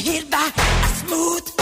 hit by a smooth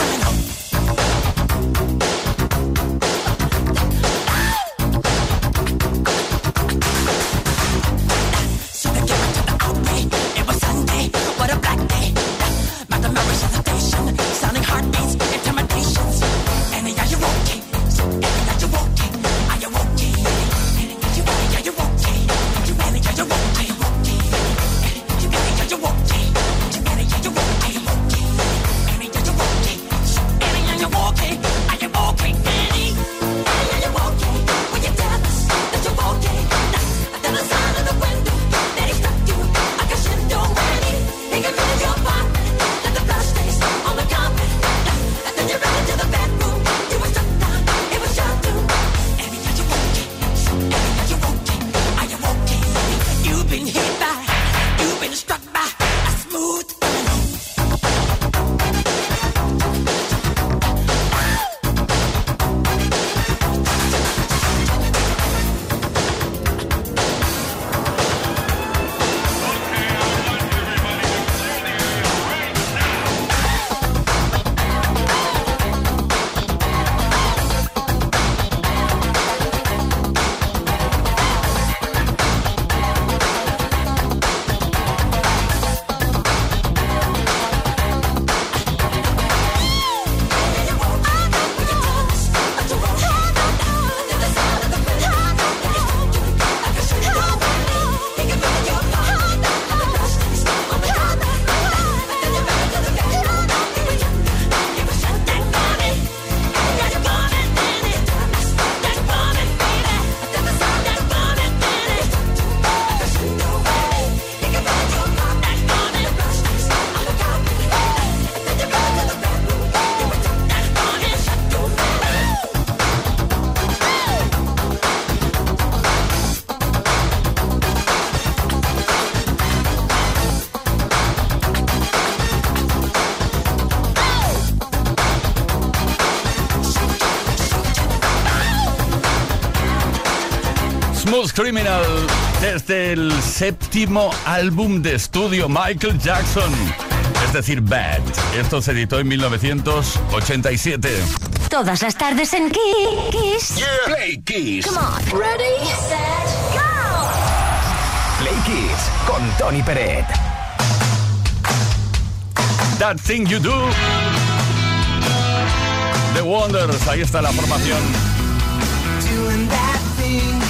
Criminal desde el séptimo álbum de estudio Michael Jackson, es decir, Bad. Esto se editó en 1987. Todas las tardes en Kiss. Play Kiss. Come on. Ready, set, go. Play Kiss con Tony Peret. That Thing You Do. The Wonders, ahí está la formación. Doing that thing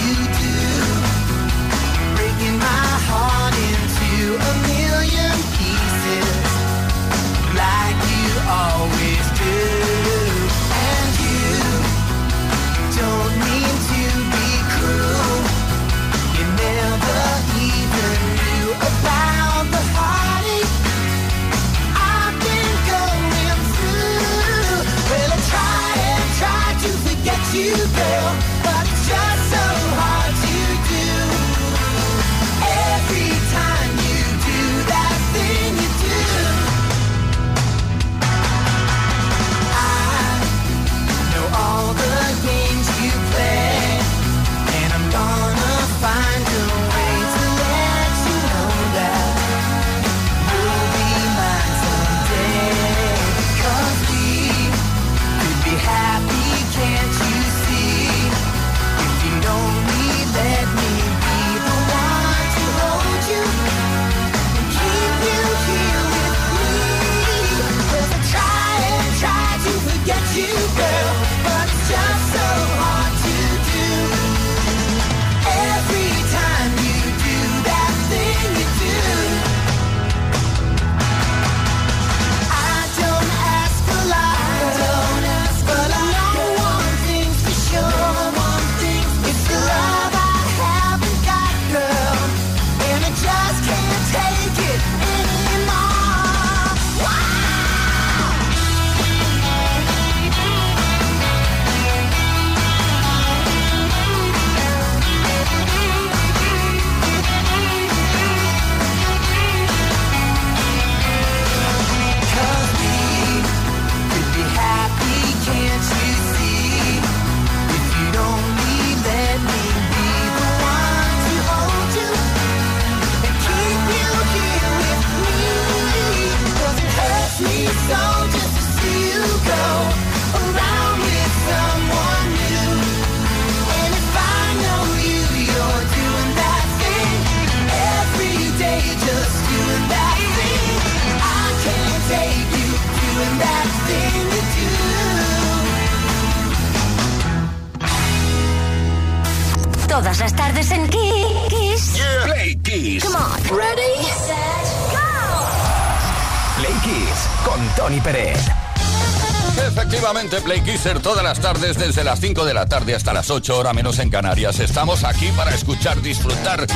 Efectivamente, Play Kisser todas las tardes desde las 5 de la tarde hasta las 8 horas menos en Canarias. Estamos aquí para escuchar, disfrutar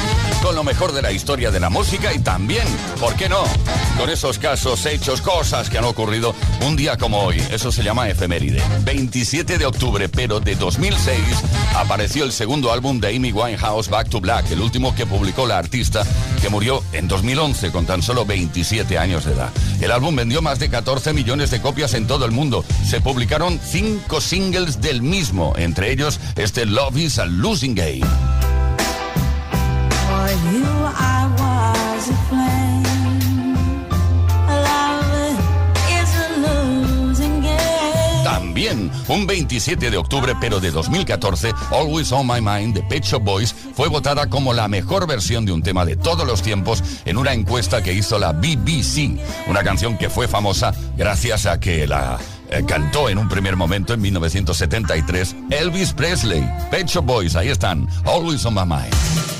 con lo mejor de la historia de la música y también, ¿por qué no? Con esos casos, hechos, cosas que han ocurrido un día como hoy. Eso se llama efeméride. 27 de octubre, pero de 2006, apareció el segundo álbum de Amy Winehouse, Back to Black, el último que publicó la artista que murió en 2011 con tan solo 27 años de edad. El álbum vendió más de 14 millones de copias en todo el mundo. Se publicaron cinco singles del mismo, entre ellos este Love is a Losing Game. También, un 27 de octubre, pero de 2014, Always on My Mind de Pet Shop Boys fue votada como la mejor versión de un tema de todos los tiempos en una encuesta que hizo la BBC. Una canción que fue famosa gracias a que la eh, cantó en un primer momento en 1973 Elvis Presley. Pet Shop Boys, ahí están, Always on My Mind.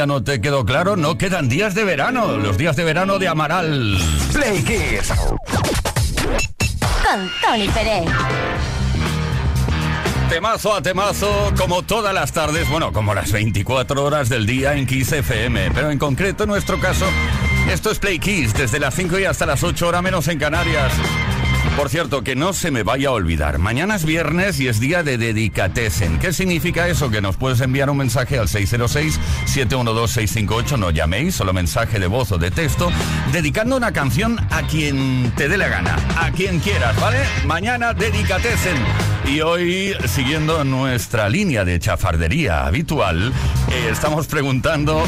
Todavía no te quedó claro, no quedan días de verano, los días de verano de Amaral. Play Kiss. Con Tony Pérez. Temazo a temazo, como todas las tardes, bueno, como las 24 horas del día en Kiss FM. Pero en concreto, en nuestro caso, esto es Play Kiss, desde las 5 y hasta las 8 horas menos en Canarias. Por cierto, que no se me vaya a olvidar, mañana es viernes y es día de Dedicatesen. ¿Qué significa eso? Que nos puedes enviar un mensaje al 606-712-658, no llaméis, solo mensaje de voz o de texto, dedicando una canción a quien te dé la gana, a quien quieras, ¿vale? Mañana Dedicatesen. Y hoy, siguiendo nuestra línea de chafardería habitual, eh, estamos preguntando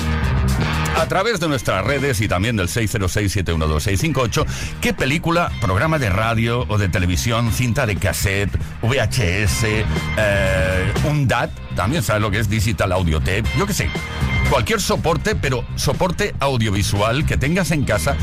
a través de nuestras redes y también del 606-712-658, ¿qué película, programa de radio o de televisión, cinta de cassette, VHS, eh, un DAT, también sabes lo que es Digital Audio Tape, yo qué sé, cualquier soporte, pero soporte audiovisual que tengas en casa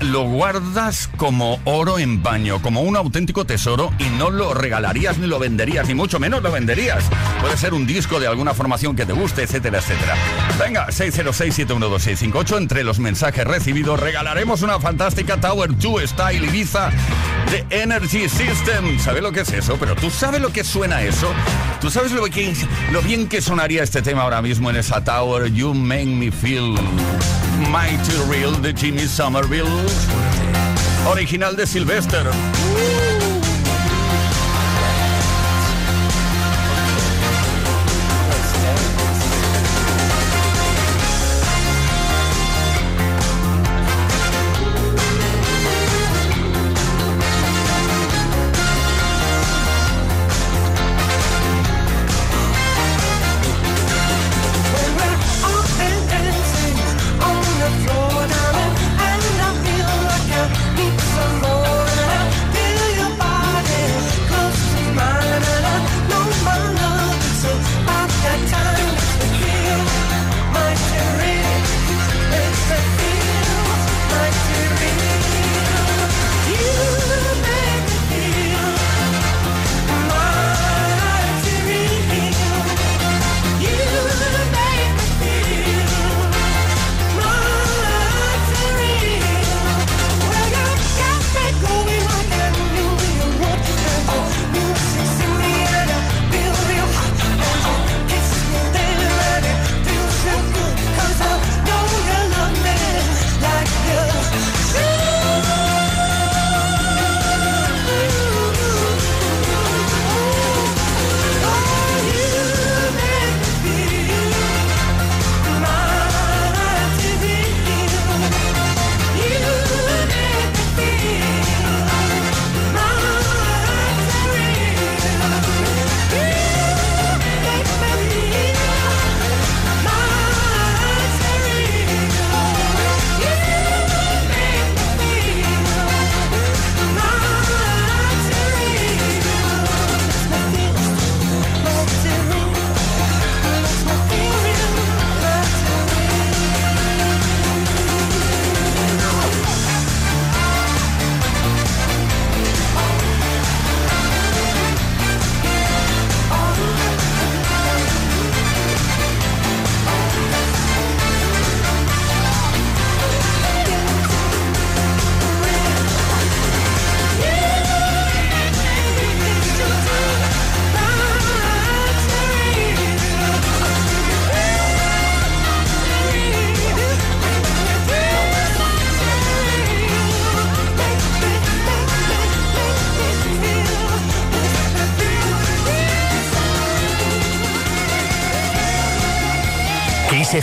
lo guardas como oro en paño, como un auténtico tesoro y no lo regalarías ni lo venderías, ni mucho menos lo venderías. Puede ser un disco de alguna formación que te guste, etcétera, etcétera. Venga, 606-712-658, entre los mensajes recibidos regalaremos una fantástica Tower 2 Style Ibiza de Energy System. ¿Sabes lo que es eso? Pero tú sabes lo que suena eso. ¿Tú sabes lo, que, lo bien que sonaría este tema ahora mismo en esa Tower? You make me feel mighty real de Jimmy Somerville. Original de Sylvester.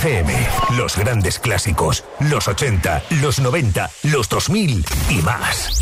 FM, los grandes clásicos, los 80, los 90, los 2000 y más.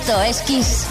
Esto es Kiss.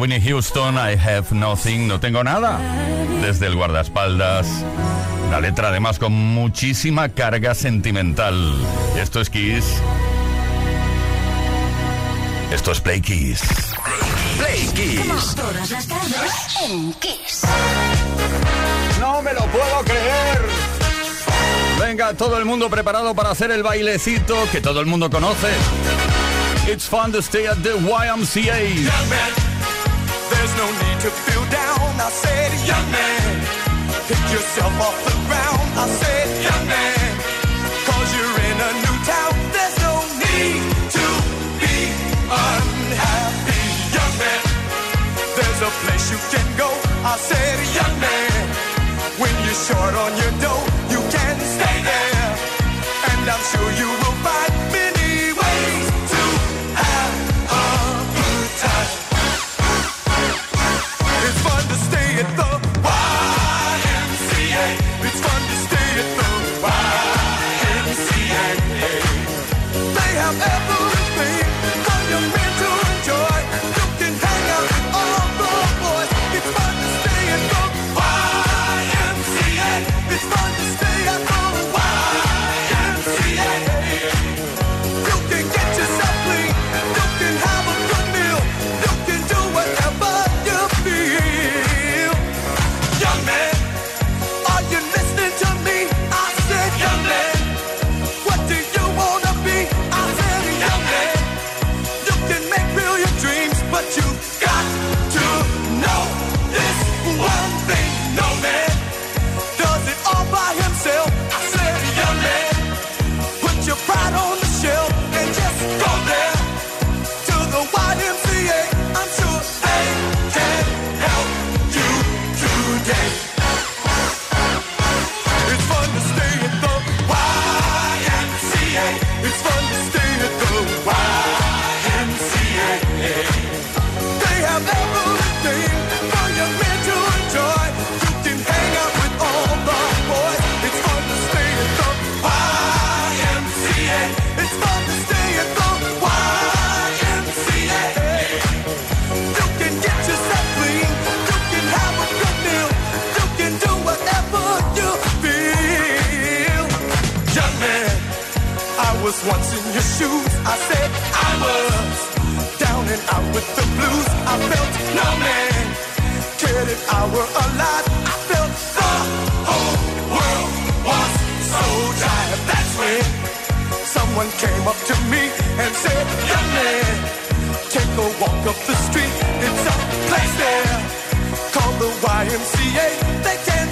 Winnie Houston, I Have Nothing, No Tengo Nada, desde el guardaespaldas. La letra además con muchísima carga sentimental. Esto es Kiss. Esto es Play Kiss. Play Kiss. Kiss. No me lo puedo creer. Venga, todo el mundo preparado para hacer el bailecito que todo el mundo conoce. It's fun to stay at the YMCA. There's no need to feel down. I said, young man, pick yourself off the ground. I said, young man, cause you're in a new town. There's no need to be unhappy. Young man, there's a place you can go. I said, young man, when you're short on your dough, you can stay there. And I'm sure you will and said, Young man, take a walk up the street. It's a place there called the YMCA. They can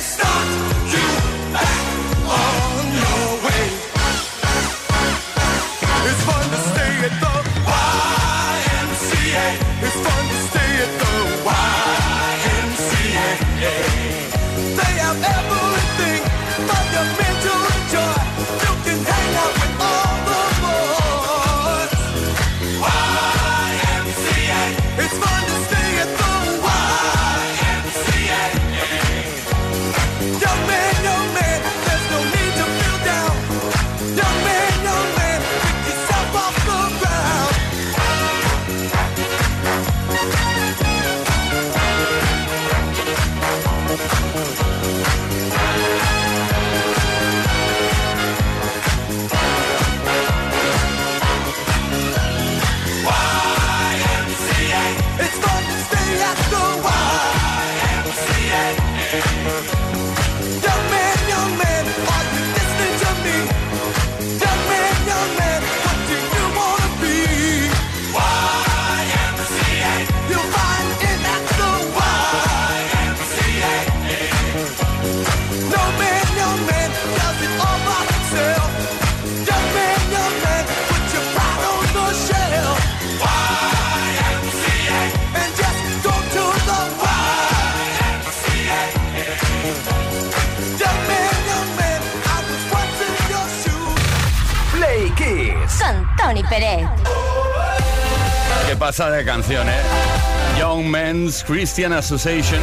¿eh? Young Men's Christian Association.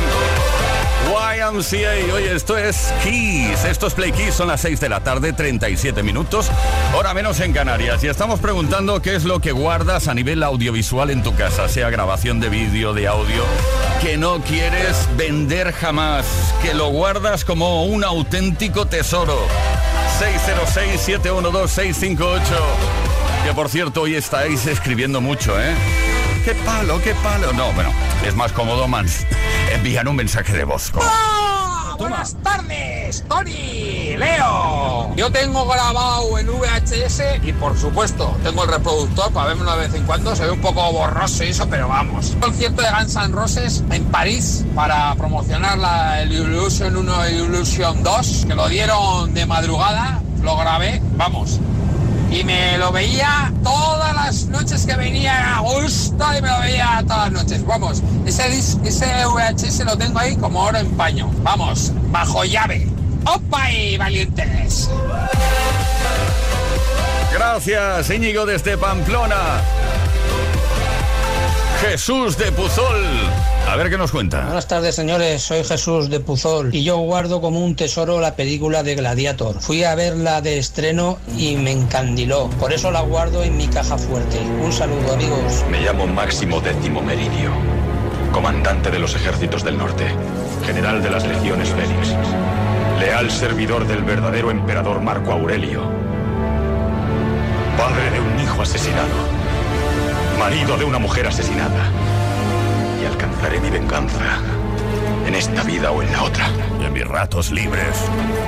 YMCA, oye, esto es Kiss, esto es Play Kiss, son las 6 de la tarde, 37 minutos, hora menos en Canarias, y estamos preguntando qué es lo que guardas a nivel audiovisual en tu casa, sea grabación de vídeo, de audio, que no quieres vender jamás, que lo guardas como un auténtico tesoro. 606-712-658. Que por cierto, hoy estáis escribiendo mucho, ¿eh? Qué palo, qué palo. No, bueno, es más cómodo man, enviar un mensaje de voz. Buenas tardes, Tony, Leo. Yo tengo grabado en VHS y por supuesto tengo el reproductor para verme de vez en cuando. Se ve un poco borroso y eso, pero vamos. Un concierto de Guns N' Roses en París para promocionar la, el Illusion 1 y Illusion 2, que lo dieron de madrugada. Lo grabé, vamos. Y me lo veía todas las noches que venía a gusto y me lo veía todas las noches. Vamos, ese, ese VHS lo tengo ahí como oro en paño. Vamos, bajo llave. ¡Opa y valientes! Gracias, Íñigo desde Pamplona. Jesús de Puzol. A ver qué nos cuenta. Buenas tardes, señores. Soy Jesús de Puzol y yo guardo como un tesoro la película de Gladiator. Fui a verla de estreno y me encandiló. Por eso la guardo en mi caja fuerte. Un saludo, amigos. Me llamo Máximo Décimo Meridio, comandante de los ejércitos del norte, general de las legiones Félix, leal servidor del verdadero emperador Marco Aurelio, padre de un hijo asesinado, marido de una mujer asesinada, y alcanzaré mi venganza en esta vida o en la otra. Y en mis ratos libres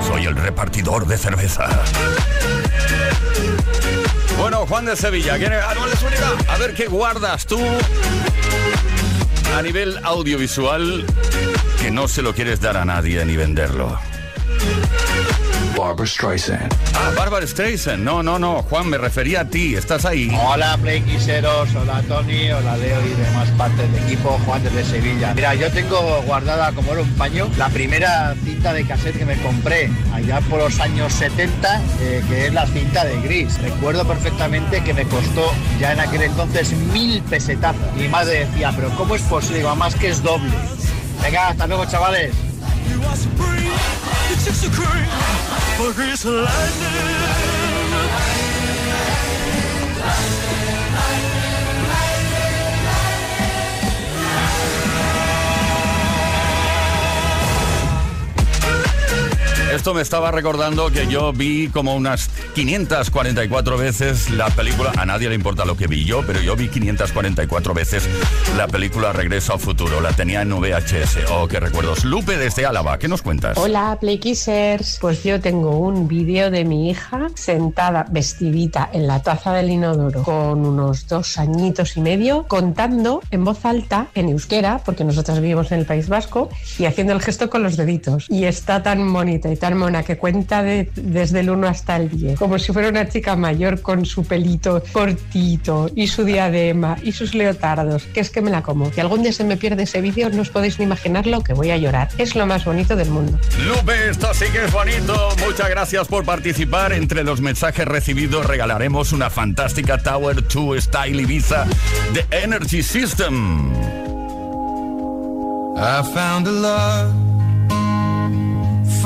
soy el repartidor de cerveza. Bueno, Juan de Sevilla, ¿quién es? Anual de Zúñiga. A ver qué guardas tú a nivel audiovisual que no se lo quieres dar a nadie ni venderlo. Barbara Streisand. Ah, Barbara Streisand. No, no, no. Juan, me refería a ti. ¿Estás ahí? Hola Playquiseros, hola Tony, hola Leo y demás partes del equipo, Juan desde Sevilla. Mira, yo tengo guardada como era un paño la primera cinta de cassette que me compré allá por los años 70, eh, que es la cinta de Gris. Recuerdo perfectamente que me costó ya en aquel entonces mil pesetazos. Y mi madre decía, pero ¿cómo es posible? Digo, más que es doble. Venga, hasta luego chavales. It's just a cream, but it's lightning. Esto me estaba recordando que yo vi como unas 544 veces la película. A nadie le importa lo que vi yo, pero yo vi 544 veces la película Regreso al Futuro. La tenía en VHS. Oh, qué recuerdos. Lupe desde Álava, ¿qué nos cuentas? Hola, Playkissers. Pues yo tengo un vídeo de mi hija sentada vestidita en la taza del inodoro con unos dos añitos y medio contando en voz alta en euskera, porque nosotras vivimos en el País Vasco, y haciendo el gesto con los deditos. Y está tan bonita tan mona que cuenta de- desde el 1 hasta el 10, como si fuera una chica mayor con su pelito cortito y su diadema y sus leotardos, que es que me la como. Si algún día se me pierde ese vídeo, no os podéis ni imaginarlo que voy a llorar. Es lo más bonito del mundo. Lupe, esto sí que es bonito. Muchas gracias por participar. Entre los mensajes recibidos regalaremos una fantástica Tower 2 Style Ibiza de Energy System. I found a love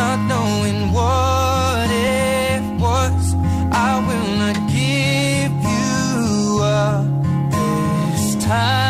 not knowing what it was. I will not give you up this time.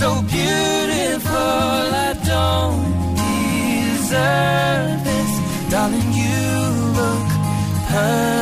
so beautiful. I don't deserve this, darling. You look perfect.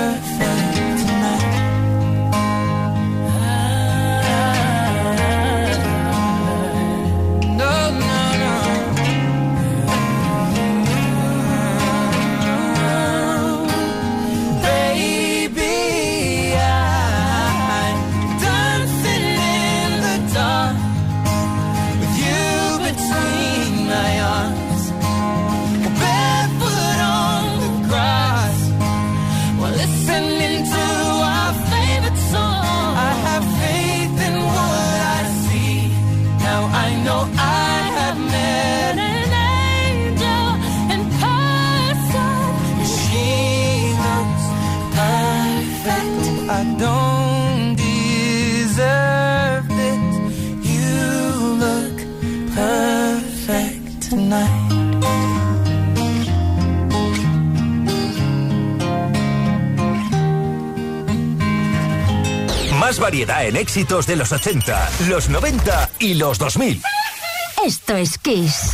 En éxitos de los 80, los 90 y los 2000. Esto es Kiss.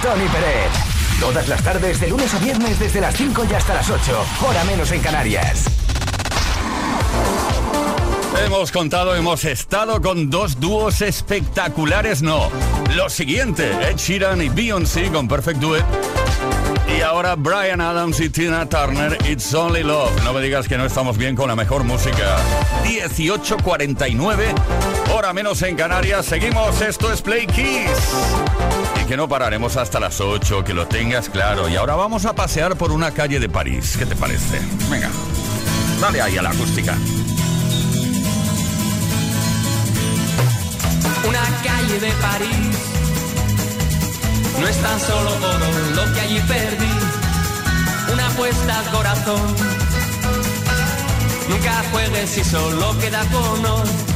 Tony Pérez. Todas las tardes, de lunes a viernes, desde las 5 y hasta las 8. Hora menos en Canarias. Hemos contado, hemos estado con dos dúos espectaculares, no. Lo siguiente, Ed Sheeran y Beyoncé con Perfect Duet. Y ahora Brian Adams y Tina Turner, It's Only Love. No me digas que no estamos bien con la mejor música. 18.49, hora menos en Canarias. Seguimos, esto es Play Kiss. Y que no pararemos hasta las 8, que lo tengas claro. Y ahora vamos a pasear por una calle de París. ¿Qué te parece? Venga, dale ahí a la acústica. Una calle de París no es tan solo oro lo que allí perdí. Una apuesta al corazón. Nunca juegues si solo queda honor.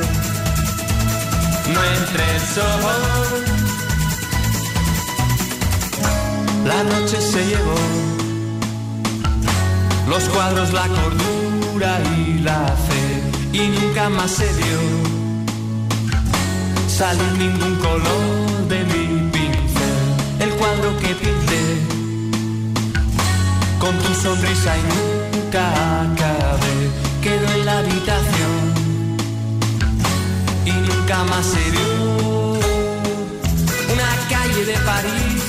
No entre el. La noche se llevó los cuadros, la cordura y la fe. Y nunca más se dio salir ningún color de mi pincel. El cuadro que pinté con tu sonrisa y nunca acabé quedó en la habitación nunca más se vio. Una calle de París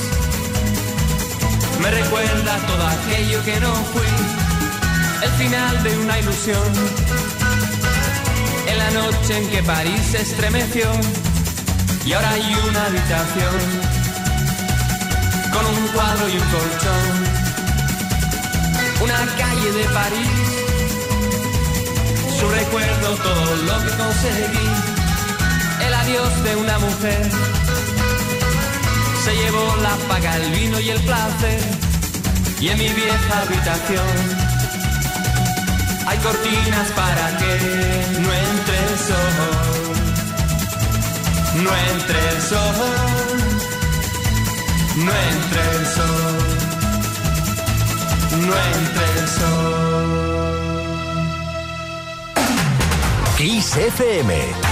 me recuerda todo aquello que no fui, el final de una ilusión. En la noche en que París se estremeció y ahora hay una habitación con un cuadro y un colchón. Una calle de París, su recuerdo, todo lo que conseguí. De una mujer se llevó la paga, el vino y el placer. Y en mi vieja habitación hay cortinas para que no entre el sol no entre el sol, no entre el sol, no entre el sol. Kiss FM.